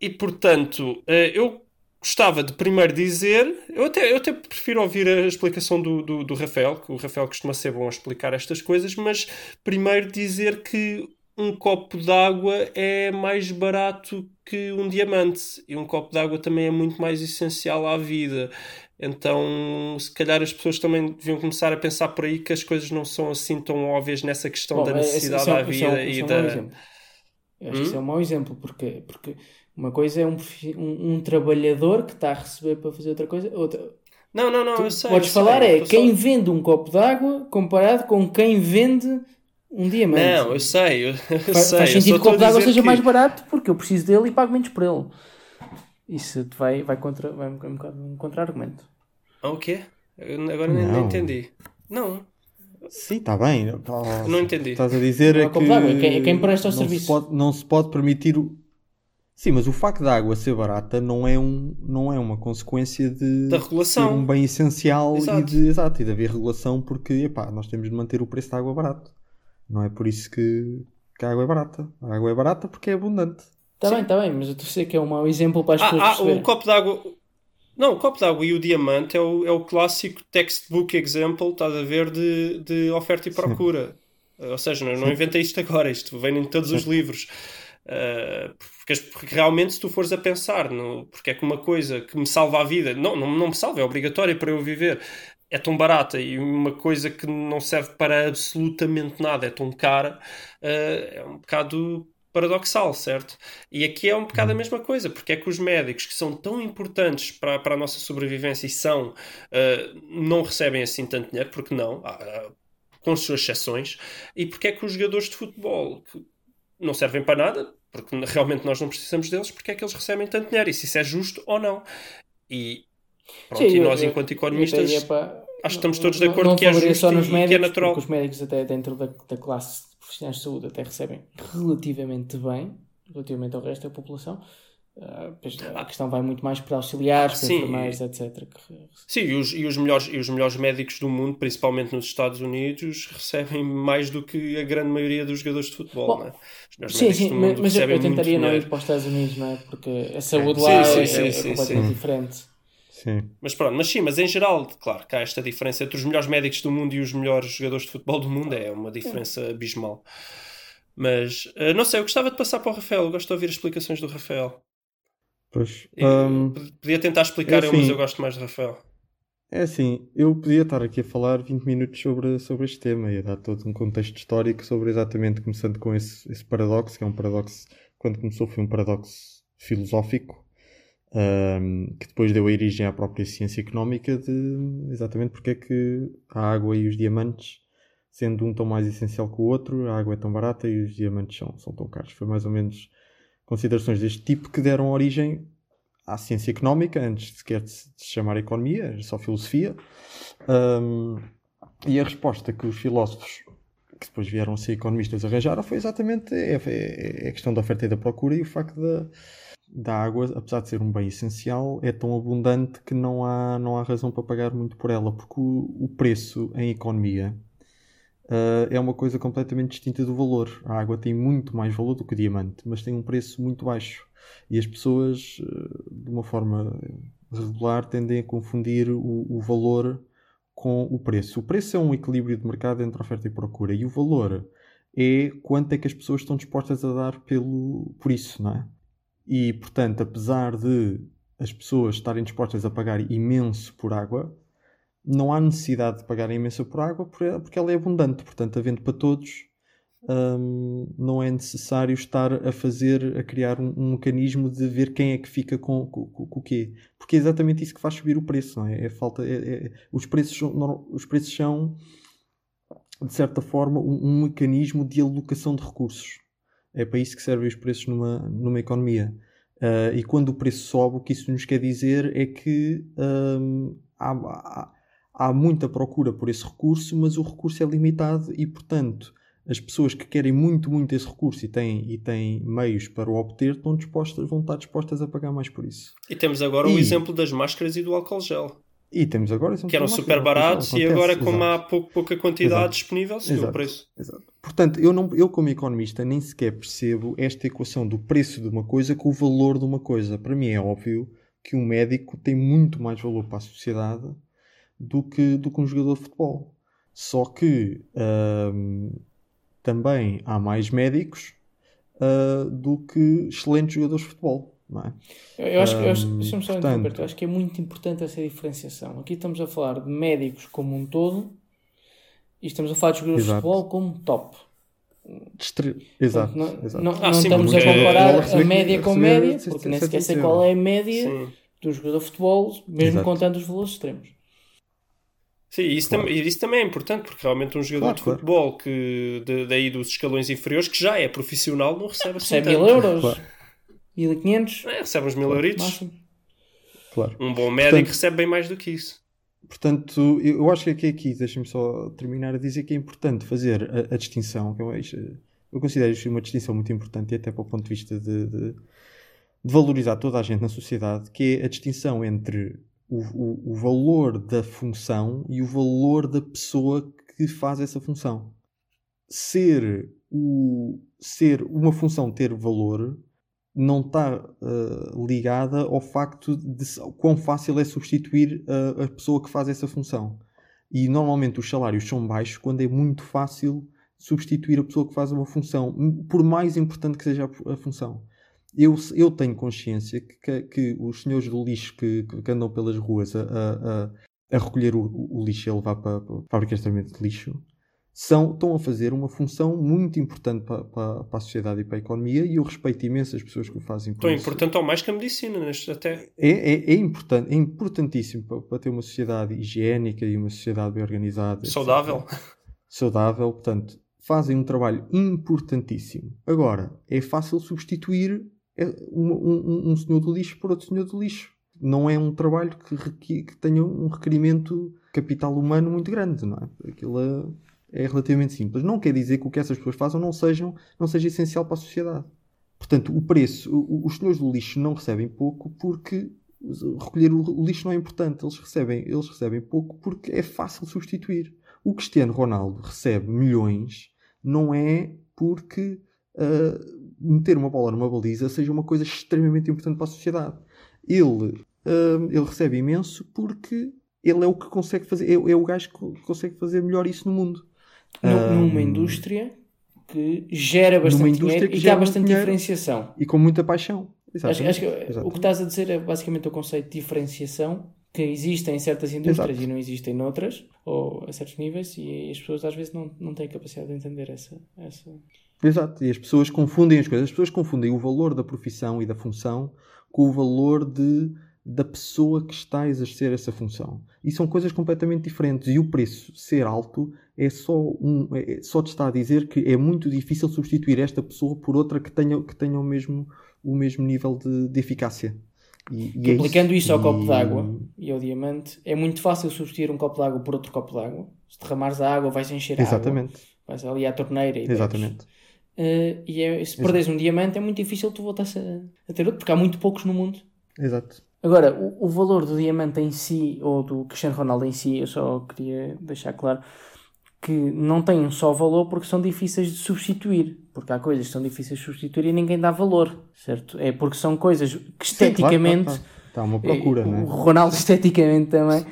E portanto, eh, eu gostava de primeiro dizer, eu até, eu até prefiro ouvir a explicação do, do, do Rafael, que o Rafael costuma ser bom a explicar estas coisas, mas primeiro dizer que um copo d'água é mais barato que um diamante e um copo d'água também é muito mais essencial à vida. Então, se calhar as pessoas também deviam começar a pensar por aí que as coisas não são assim tão óbvias nessa questão Bom, da é- necessidade é à esse é um- vida e é da. acho que isso é um mau exemplo, porque, porque uma coisa é um, um, um trabalhador que está a receber para fazer outra coisa, outra. Não, não, não, Tu eu sei. podes eu sei, falar eu é quem só- vende um copo d'água comparado com quem vende um diamante. Não, eu sei, eu, eu Faz, sei. faz sentido que o copo d'água seja que- mais barato porque eu preciso dele e pago menos por ele. Isso te vai, vai, contra, vai um bocado um contra-argumento. Ah, O quê? Eu agora nem, nem Não. entendi. Não, Sim, está bem. Não entendi. Estás a dizer Não é copo que d'água, é quem- é quem presta o não serviço. Se pode, não se pode permitir o... Sim, mas o facto da água ser barata não é, um, não é uma consequência de Da regulação. ser um bem essencial e Exato. de, exato, e de haver regulação porque epá, nós temos de manter o preço da água barato. Não é por isso que, que a água é barata. A água é barata porque é abundante. Está bem, está bem, mas eu sei que é um mau exemplo para as pessoas Ah, ah, perceberem. o copo d'água. Não, o copo d'água e o diamante é o, é o clássico textbook example, estás a ver, de, de oferta e procura. Ou seja, não, não inventei isto agora, isto vem em todos os livros. Uh, porque, realmente, se tu fores a pensar, no, porque é que uma coisa que me salva a vida, não, não, não me salva, é obrigatória para eu viver, é tão barata e uma coisa que não serve para absolutamente nada é tão cara, uh, é um bocado paradoxal, certo? E aqui é um bocado a mesma coisa, porque é que os médicos que são tão importantes para, para a nossa sobrevivência e são, uh, não recebem assim tanto dinheiro, porque não, há- com as suas exceções, e porque é que os jogadores de futebol que não servem para nada, porque realmente nós não precisamos deles, porque é que eles recebem tanto dinheiro, e se isso é justo ou não. E, pronto, Sim, e eu- nós, eu- enquanto eu economistas, ia para- acho que não- estamos todos de não- acordo não que é justo só nos e que é médicos, natural. Os médicos até dentro da, da classe de profissionais de saúde até recebem relativamente bem, relativamente ao resto da população. Ah, pois a questão vai muito mais para auxiliares, para enfermeiros, etc. Sim, e os, e, os melhores, e os melhores médicos do mundo, principalmente nos Estados Unidos, recebem mais do que a grande maioria dos jogadores de futebol. Bom, não é? Os melhores Sim, médicos sim, do mas, mundo mas eu, recebem eu muito tentaria não ir para os Estados Unidos, não é? Porque a saúde Sim, lá sim, é, sim, é sim, completamente sim. diferente. Sim. Mas pronto, mas sim, mas em geral, claro, que há esta diferença entre os melhores médicos do mundo e os melhores jogadores de futebol do mundo, é uma diferença abismal. Mas eh, não sei, eu gostava de passar para o Rafael, eu gosto de ouvir as explicações do Rafael. Pois, Eu hum, Podia tentar explicar é ele, mas assim. eu gosto mais do Rafael. É assim, eu podia estar aqui a falar 20 minutos sobre, sobre este tema e a dar todo um contexto histórico sobre exatamente, começando com esse, esse paradoxo, que é um paradoxo, quando começou foi um paradoxo filosófico, ahm, que depois deu origem à própria ciência económica de exatamente porque é que a água e os diamantes, sendo um tão mais essencial que o outro, a água é tão barata e os diamantes são, são tão caros. Foi mais ou menos considerações deste tipo que deram origem à ciência económica, antes sequer de se chamar economia, só filosofia. Ahm, e a resposta que os filósofos, que depois vieram a ser economistas, arranjaram foi exatamente é, é- é a questão da oferta e da procura e o facto da, da água, apesar de ser um bem essencial, é tão abundante que não há, não há razão para pagar muito por ela, porque o, o preço em economia ah, é uma coisa completamente distinta do valor. A água tem muito mais valor do que o diamante, mas tem um preço muito baixo. E as pessoas, eh, de uma forma regular, tendem a confundir o, o valor com o preço. O preço é um equilíbrio de mercado entre oferta e procura, e o valor é quanto é que as pessoas estão dispostas a dar pelo, por isso, não é? E, portanto, apesar de as pessoas estarem dispostas a pagar imenso por água, não há necessidade de pagar imenso por água por- porque ela é abundante. Portanto, havendo para todos, hum, não é necessário estar a fazer, a criar um, um mecanismo de ver quem é que fica com, com, com, o quê. Porque é exatamente isso que faz subir o preço, não é? é falta, é, é- os, preços os preços são, de certa forma, um, um mecanismo de alocação de recursos. É para isso que servem os preços numa, numa economia. Ah, e quando o preço sobe, o que isso nos quer dizer é que hum, há, há- há muita procura por esse recurso, mas o recurso é limitado e, portanto, as pessoas que querem muito, muito esse recurso e têm, e têm meios para o obter estão dispostas, vão estar dispostas a pagar mais por isso. E temos agora o E- exemplo das máscaras e do álcool gel, E temos agora... que eram super baratos e agora, como exato. há pouco- pouca quantidade Exato. disponível, subiu o preço. Exato. Portanto, eu, não, eu como economista nem sequer percebo esta equação do preço de uma coisa com o valor de uma coisa. Para mim é óbvio que um médico tem muito mais valor para a sociedade do que, do que um jogador de futebol. Só que hum, também há mais médicos ah, do que excelentes jogadores de futebol. Não é? Eu, acho que, eu acho, deixa-me só portanto- interromper, eu acho que é muito importante essa diferenciação. Aqui estamos a falar de médicos como um todo e estamos a falar de jogadores Exato. de futebol como top. Exato, não, exato. não, Ah, não sim, estamos a comparar Ele a média com recebe média, 600 porque nem sequer sei qual é a média Sim. do jogador de futebol, mesmo Exato. contando os valores extremos. Sim, e isso, Claro. também, isso também é importante, porque realmente um jogador Claro, de claro. futebol que de- daí dos escalões inferiores, que já é profissional, não recebe assim Recebe mil euros, Claro. 1500, É, recebe uns mil euritos. máximo. claro. Um bom médico Portanto- recebe bem mais do que isso. Portanto, eu acho que aqui, aqui deixa-me só terminar a dizer que é importante fazer a, a distinção, que eu, acho- eu considero isto uma distinção muito importante e até para o ponto de vista de, de- de valorizar toda a gente na sociedade, que é a distinção entre o, o- o valor da função e o valor da pessoa que faz essa função. Ser, o, ser uma função ter valor não está uh, ligada ao facto de quão fácil é substituir uh, a pessoa que faz essa função. E normalmente os salários são baixos quando é muito fácil substituir a pessoa que faz uma função, por mais importante que seja a, a função. Eu, eu tenho consciência que, que- os senhores do lixo que, que andam pelas ruas a, a- a- recolher o, o lixo e a levar para, para fábricas de tratamento de lixo são, estão a fazer uma função muito importante para, para, para a sociedade e para a economia e eu respeito imenso as pessoas que o fazem Tão importante ou mais que a medicina, neste, até. É, é, é, importante, é importantíssimo para, para ter uma sociedade higiênica e uma sociedade bem organizada. etc. Saudável. Saudável, portanto, fazem um trabalho importantíssimo. Agora, é fácil substituir um, um, um senhor do lixo por outro senhor do lixo. Não é um trabalho que, que tenha um requerimento capital humano muito grande, não é? Aquilo é, é relativamente simples. Não quer dizer que o que essas pessoas façam não, sejam, não seja essencial para a sociedade. Portanto, o preço, o- os senhores do lixo não recebem pouco porque recolher o, lixo não é importante. Eles recebem, eles recebem pouco porque é fácil substituir. O Cristiano Ronaldo recebe milhões não é porque ah, meter uma bola numa baliza seja uma coisa extremamente importante para a sociedade. Ele, ah, ele recebe imenso porque ele é o que consegue fazer, é, é o gajo que consegue fazer melhor isso no mundo. Ah, Numa indústria que gera bastante dinheiro que e que há bastante dinheiro. diferenciação. E com muita paixão. Acho, acho que Exatamente. o que estás a dizer é basicamente o conceito de diferenciação que existe em certas indústrias Exato. e não existe em outras, ou a certos níveis, e as pessoas às vezes não, não têm capacidade de entender essa. essa... Exato, e as pessoas confundem as coisas. As pessoas confundem o valor da profissão e da função com o valor de, da pessoa que está a exercer essa função. E são coisas completamente diferentes. E o preço ser alto é só, um, é só te está a dizer que é muito difícil substituir esta pessoa por outra que tenha, que tenha o, mesmo, o mesmo nível de, de eficácia. E, e é aplicando isso ao E- copo d'água e ao diamante, é muito fácil substituir um copo d'água por outro copo d'água. Se derramares a água, vais encher a água. Exatamente, Vais ali à torneira e bebes. Eh, e é- se perdes um diamante, é muito difícil tu voltares a, a ter outro, porque há muito poucos no mundo. Exato. Agora, o, o valor do diamante em si, ou do Cristiano Ronaldo em si, eu só queria deixar claro que não têm só valor porque são difíceis de substituir. Porque há coisas que são difíceis de substituir e ninguém dá valor, certo? É porque são coisas que Sim, claro, esteticamente. claro, claro. Está uma procura, eh, não é? O Ronaldo esteticamente também.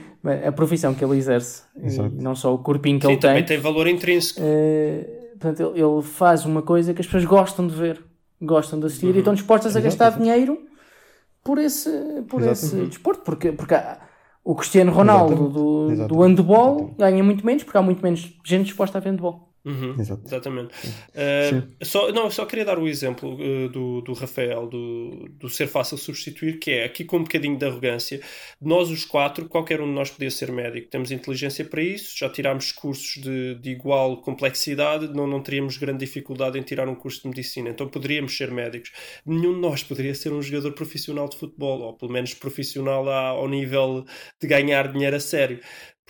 A profissão que ele exerce, Exato. e não só o corpinho que Sim, ele também tem. tem valor intrínseco. Eh, portanto, ele, ele faz uma coisa que as pessoas gostam de ver, gostam de assistir e estão dispostas a gastar exato. dinheiro por esse, por esse desporto. Porque, porque há- o Cristiano Ronaldo Exatamente. do, do Exatamente. handball Exatamente. ganha muito menos porque há muito menos gente disposta a ver handball. Uhum. Exatamente. Uh, só, não, só queria dar o exemplo uh, do, do Rafael, do, do ser fácil substituir, que é aqui com um bocadinho de arrogância. Nós, os quatro, qualquer um de nós podia ser médico. Temos inteligência para isso, já tirámos cursos de, de igual complexidade, não, não teríamos grande dificuldade em tirar um curso de medicina, então poderíamos ser médicos. Nenhum de nós poderia ser um jogador profissional de futebol, ou pelo menos profissional ao nível de ganhar dinheiro a sério.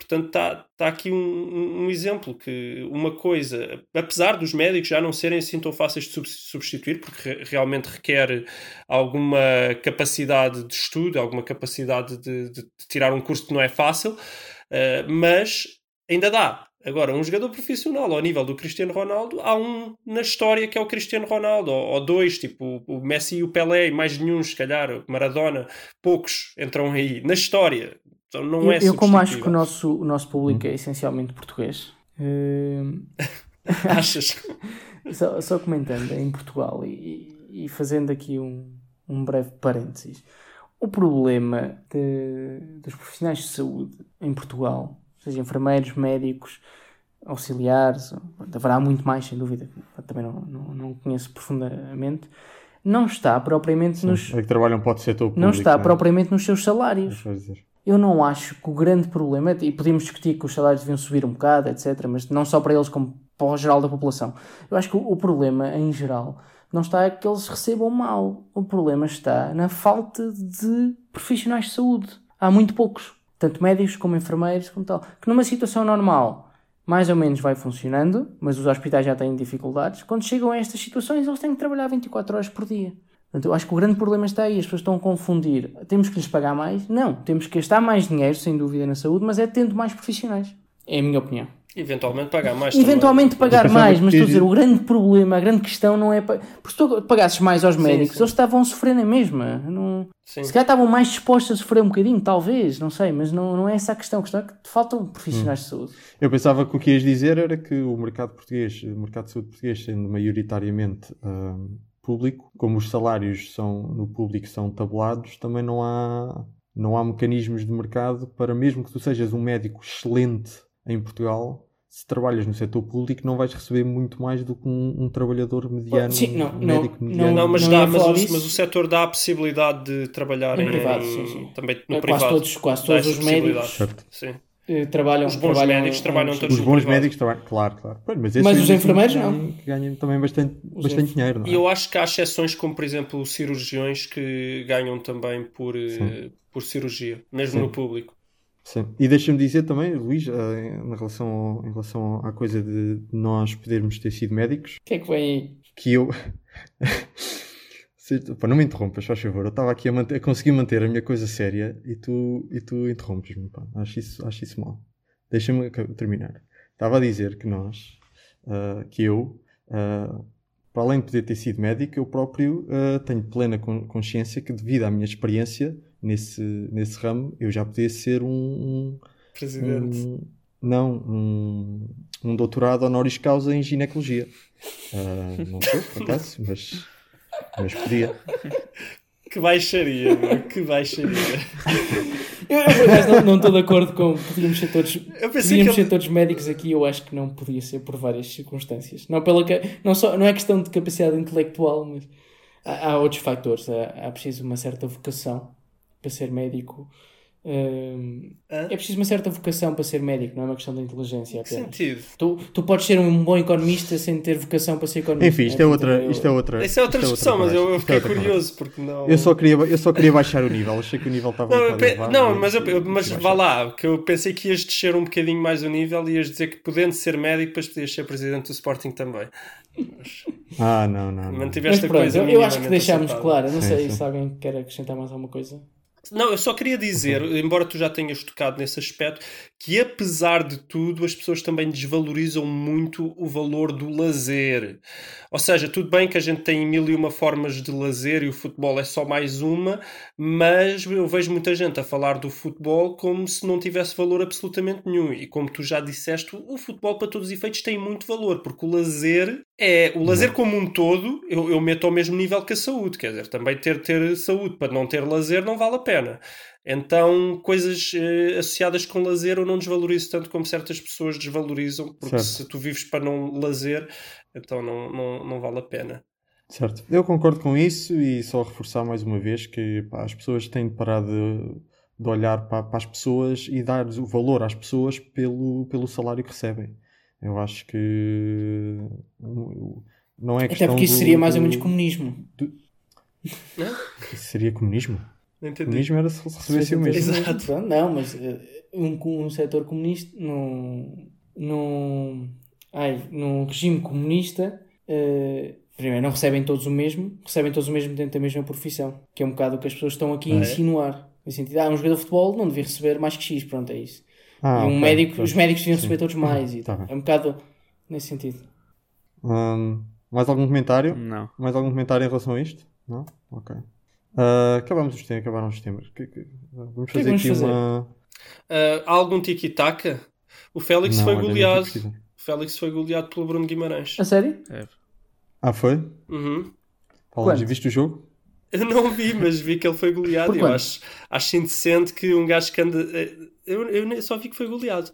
Portanto, está tá aqui um, um, exemplo que uma coisa, apesar dos médicos já não serem assim tão fáceis de substituir, porque re realmente requer alguma capacidade de estudo, alguma capacidade de, de, de tirar um curso que não é fácil, uh, mas ainda dá. Agora, um jogador profissional ao nível do Cristiano Ronaldo, há um na história que é o Cristiano Ronaldo, ou, ou dois, tipo o Messi e o Pelé, e mais nenhum, se calhar, Maradona, poucos entram aí na história. Então não eu, é eu como acho que o nosso, o nosso público é essencialmente português. Uh... *laughs* Achas? *laughs* só, só comentando, em Portugal e, e fazendo aqui um, um breve parênteses. O problema de, dos profissionais de saúde em Portugal, seja enfermeiros, médicos, auxiliares, haverá muito mais, sem dúvida, também não, não, não conheço profundamente, não está propriamente Sim, nos. É que trabalham para o setor público. Não está né? propriamente nos seus salários. Eu não acho que o grande problema, e podemos discutir que os salários deviam subir um bocado, etc., mas não só para eles, como para o geral da população. Eu acho que o, problema, em geral, não está é que eles recebam mal. O problema está na falta de profissionais de saúde. Há muito poucos, tanto médicos como enfermeiros, como tal, que numa situação normal mais ou menos vai funcionando, mas os hospitais já têm dificuldades. Quando chegam a estas situações, eles têm que trabalhar 24 horas por dia. Portanto, eu acho que o grande problema está aí. As pessoas estão a confundir. Temos que lhes pagar mais? Não. Temos que gastar mais dinheiro, sem dúvida, na saúde, mas é tendo mais profissionais. É a minha opinião. Eventualmente pagar mais. Eventualmente também. pagar mais, mas estou a dizer, o grande problema, a grande questão não é. Porque se tu pagasses mais aos médicos, sim, sim. eles estavam a sofrer na mesma. Não... Se calhar estavam mais dispostos a sofrer um bocadinho, talvez, não sei, mas não, não é essa a questão. A questão é que faltam profissionais hum. de saúde. Eu pensava que o que ias dizer era que o mercado português, o mercado de saúde português, sendo maioritariamente. Hum público, como os salários são no público são tabulados, também não há não há mecanismos de mercado para mesmo que tu sejas um médico excelente em Portugal, se trabalhas no setor público não vais receber muito mais do que um, um trabalhador mediano, sim, não, um médico não, mediano. Não, mas, não dá, mas, o, mas o setor dá a possibilidade de trabalhar No em, privado, sim, sim. também no É, privado. quase todos, quase todos os médicos possibilidade. Sim. Eh, trabalham. Os bons trabalham médicos trabalham todos Os bons médicos trabalham, claro, claro. Mas, esses Mas os enfermeiros, que não. ganham, que ganham também bastante, bastante dinheiro, não é? E eu acho que há exceções, como por exemplo cirurgiões que ganham também por, eh, Sim. por cirurgia, mesmo Sim. no público. Sim. E deixa-me dizer também, Luís, eh, em relação, ao- em relação à coisa de nós podermos ter sido médicos, O que é que vem aí? que eu. *laughs* Se- Pá, não me interrompas, faz favor. Eu estava aqui a, manter, a conseguir manter a minha coisa séria e tu, e tu interrompes-me. Acho isso, acho isso mal. Deixa-me terminar. Estava a dizer que nós, ah, que eu, ah, para além de poder ter sido médico, eu próprio ah, tenho plena con- consciência que, devido à minha experiência nesse, nesse ramo, eu já podia ser um- um, Presidente. um- não, um, um doutorado honoris causa em ginecologia. Ah, não sou, por acaso, mas, mas podia. Que baixaria, meu, que baixaria. Acaso, não- não estou de acordo com. Podíamos ser todos, podíamos que ser todos médicos aqui. Eu acho que não podia ser por várias circunstâncias. Não, pela, não, só, não é questão de capacidade intelectual, mas há, há outros fatores. Há, há preciso uma certa vocação para ser médico. Hum, é preciso uma certa vocação para ser médico, não é uma questão de inteligência apenas. sentido? Tu, tu podes ser um bom economista sem ter vocação para ser economista. Enfim, isto é né? outra, Portanto, isto é outra. Isso é outra discussão, mas eu, eu é fiquei outra curioso porque não. Eu só, queria, eu só queria baixar o nível, achei que o nível estava Não, um pe- elevado, não, mas, eu- eu- mas vá lá, que eu pensei que ias descer um bocadinho mais o nível e ias dizer que podendo ser médico, depois podias ser presidente do Sporting também. Ah, não, não. não. Mas Mantiveste a pronto, coisa. eu, eu acho que deixámos claro. Não Sim, sei sim. se alguém quer acrescentar mais alguma coisa. Não, eu só queria dizer, embora tu já tenhas tocado nesse aspecto, que apesar de tudo, as pessoas também desvalorizam muito o valor do lazer. Ou seja, tudo bem que a gente tem mil e uma formas de lazer e o futebol é só mais uma, mas eu vejo muita gente a falar do futebol como se não tivesse valor absolutamente nenhum. E como tu já disseste, o futebol, para todos os efeitos, tem muito valor, porque o lazer é. O lazer como um todo, eu, eu meto ao mesmo nível que a saúde. Quer dizer, também ter, ter saúde para não ter lazer não vale a pena. Então, coisas eh, associadas com lazer eu não desvalorizo tanto como certas pessoas desvalorizam, porque Certo. se tu vives para não lazer, então não, não, não vale a pena. Certo. Eu concordo com isso e só reforçar mais uma vez que pá, as pessoas têm de parar de, de olhar para, para as pessoas e dar o valor às pessoas pelo, pelo salário que recebem. Eu acho que uh, não é Até questão porque isso do- seria mais ou do- menos comunismo. Isso seria comunismo? Não entendi. Comunismo era se recebesse o mesmo. Exato. Não, mas eh, um, um setor comunista, num, num, ai, num regime comunista, eh, primeiro, não recebem todos o mesmo, recebem todos o mesmo dentro da mesma profissão, que é um bocado o que as pessoas estão aqui a é? insinuar. No sentido, ah, um jogador de futebol não devia receber mais que X, pronto, é isso. Ah, e um ok, médico, os médicos deviam receber todos mais. E Tá é um bocado nesse sentido. Hum, mais algum comentário? Não. Mais algum comentário em relação a isto? Não? Ok. Ah, acabamos os temas, acabaram os temas. Que- que- vamos que fazer vamos aqui fazer? uma. Ah, há algum tiki-taka? O Félix Não, foi goleado. O Félix foi goleado pelo Bruno Guimarães. A sério? Ah, foi? Uhum. Paulo, viste o jogo? Eu não vi, mas vi que ele foi goleado. Por Eu acho, acho indecente que um gajo que anda. Eu, eu só vi que foi goleado.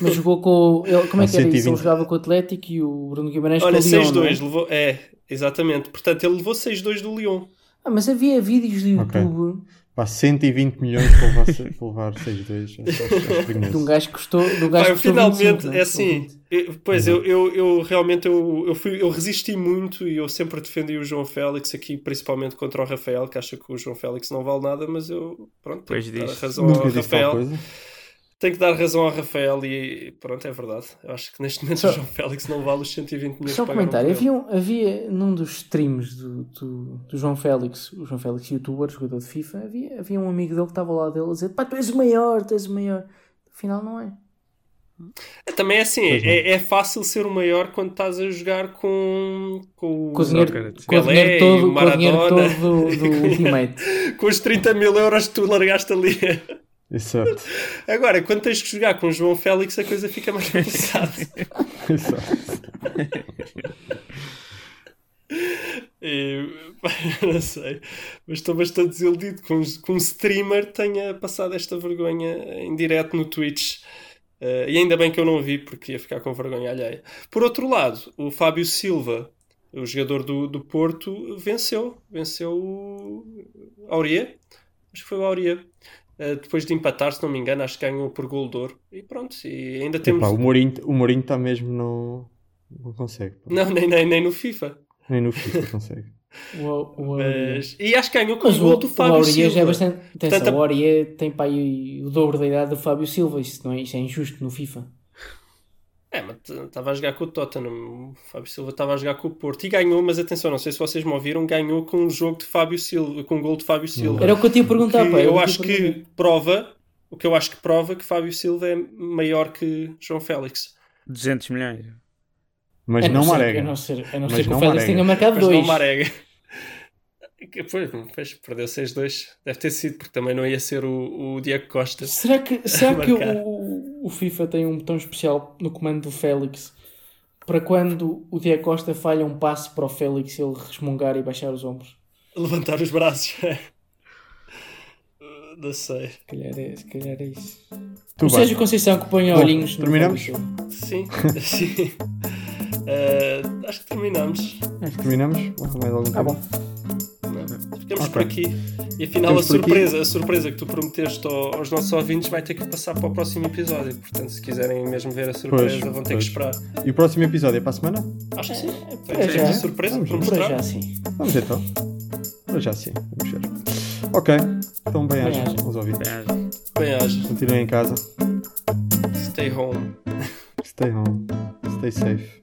Mas jogou com. Ele, como é *laughs* que era isso? 120. Ele jogava com o Atlético e o Bruno Guimarães Olha, com o Lyon, não é? 6-2. Levou... É, exatamente. Portanto, ele levou 6-2 do Lyon. Ah, mas havia vídeos do. YouTube Pá, 120 milhões para levar, para levar 6-2. Acho- acho- acho perigoso. de um gajo que custou. Um gajo que custou finalmente, 25, não é assim. eu- pois, Uhum. eu, eu, eu realmente eu, eu, fui, eu resisti muito e eu sempre defendi o João Félix aqui, principalmente contra o Rafael, que acha que o João Félix não vale nada, mas eu, pronto, tenho Pois diz. razão Nunca ao Rafael. Tenho que dar razão ao Rafael e pronto, é verdade. Eu acho que neste momento Só- o João Félix não vale os 120 milhões Só um comentário. Havia, um- havia num dos streams do, do, do João Félix, o João Félix, youtuber, jogador de FIFA, havia, havia um amigo dele que estava lá dele a dizer: pá, tu és o maior, tu és o maior. Afinal, não é. Também é assim, é, é fácil ser o maior quando estás a jogar com, com, Com o dinheiro, com o dinheiro e todo, o com o dinheiro Maradona. todo do, do *laughs* Ultimate. com os 30 mil euros que tu largaste ali. Exato. *laughs* Agora, quando tens que jogar com o João Félix, a coisa fica mais complicada. *laughs* Exato. *laughs* E, não sei, mas estou bastante desiludido com, com um streamer tenha passado esta vergonha em direto no Twitch. Eh, e ainda bem que eu não vi, porque ia ficar com vergonha alheia. Por outro lado, o Fábio Silva, o jogador do, do Porto, venceu. Venceu o Aurier. Acho que foi o Aurier. Eh, depois de empatar, se não me engano, acho que ganhou por gol de ouro. E pronto, e ainda temos. Epá, o Mourinho o Mourinho está mesmo no. Não consegue. pá. Não, nem, nem, nem no FIFA. Nem no FIFA consegue. O, o. Mas... E acho que ganhou com Mas o o, gol do o Fábio Aurier Silva. já é bastante. Atenção, Portanto, a- o Aurier tem para aí o dobro da idade do Fábio Silva. Isso, não é, isso é injusto no FIFA. É, mas estava a jogar com o Tottenham. O Fábio Silva estava a jogar com o Porto e ganhou, mas atenção, não sei se vocês me ouviram, ganhou com um jogo de Fábio Silva, com um gol de Fábio Silva. Era o que eu tinha a perguntar, Que pá. eu acho que prova, o que eu acho que prova que Fábio Silva é maior que João Félix. 200 milhões. Mas A não ser- marega. A não ser, a não Mas ser que não o Félix tenha marcado Mas dois. não marega. Pois, pois, perdeu 6-2. Deve ter sido, porque também não ia ser o, o Diego Costa. Será que, será *laughs* que o, o FIFA tem um botão especial no comando do Félix para quando o Diego Costa falha um passe para o Félix ele resmungar e baixar os ombros? Levantar os braços. *laughs* não sei. Se calhar é, se calhar é isso. Tu o. Sérgio Conceição que põe Bom, olhinhos no terminamos? Sim, *laughs* sim. Eh, acho que terminamos. Terminamos? Mais algum Ah, tema? bom. Ficamos Ok. por aqui. E afinal a Ficamos surpresa, a surpresa que tu prometeste ao- aos nossos ouvintes vai ter que passar para o próximo episódio. Portanto, se quiserem mesmo ver a surpresa, Pois, vão ter pois. que esperar. E o próximo episódio é para a semana? Acho que sim. para Temos já. a surpresa Vamos, para mostrar. já sim. Vamos então. Para já sim. Vamos ver. Ok. Então bem Bem haja haja. aos ouvintes. Bem, haja. Continuem em casa. Stay home. Stay home. Stay safe.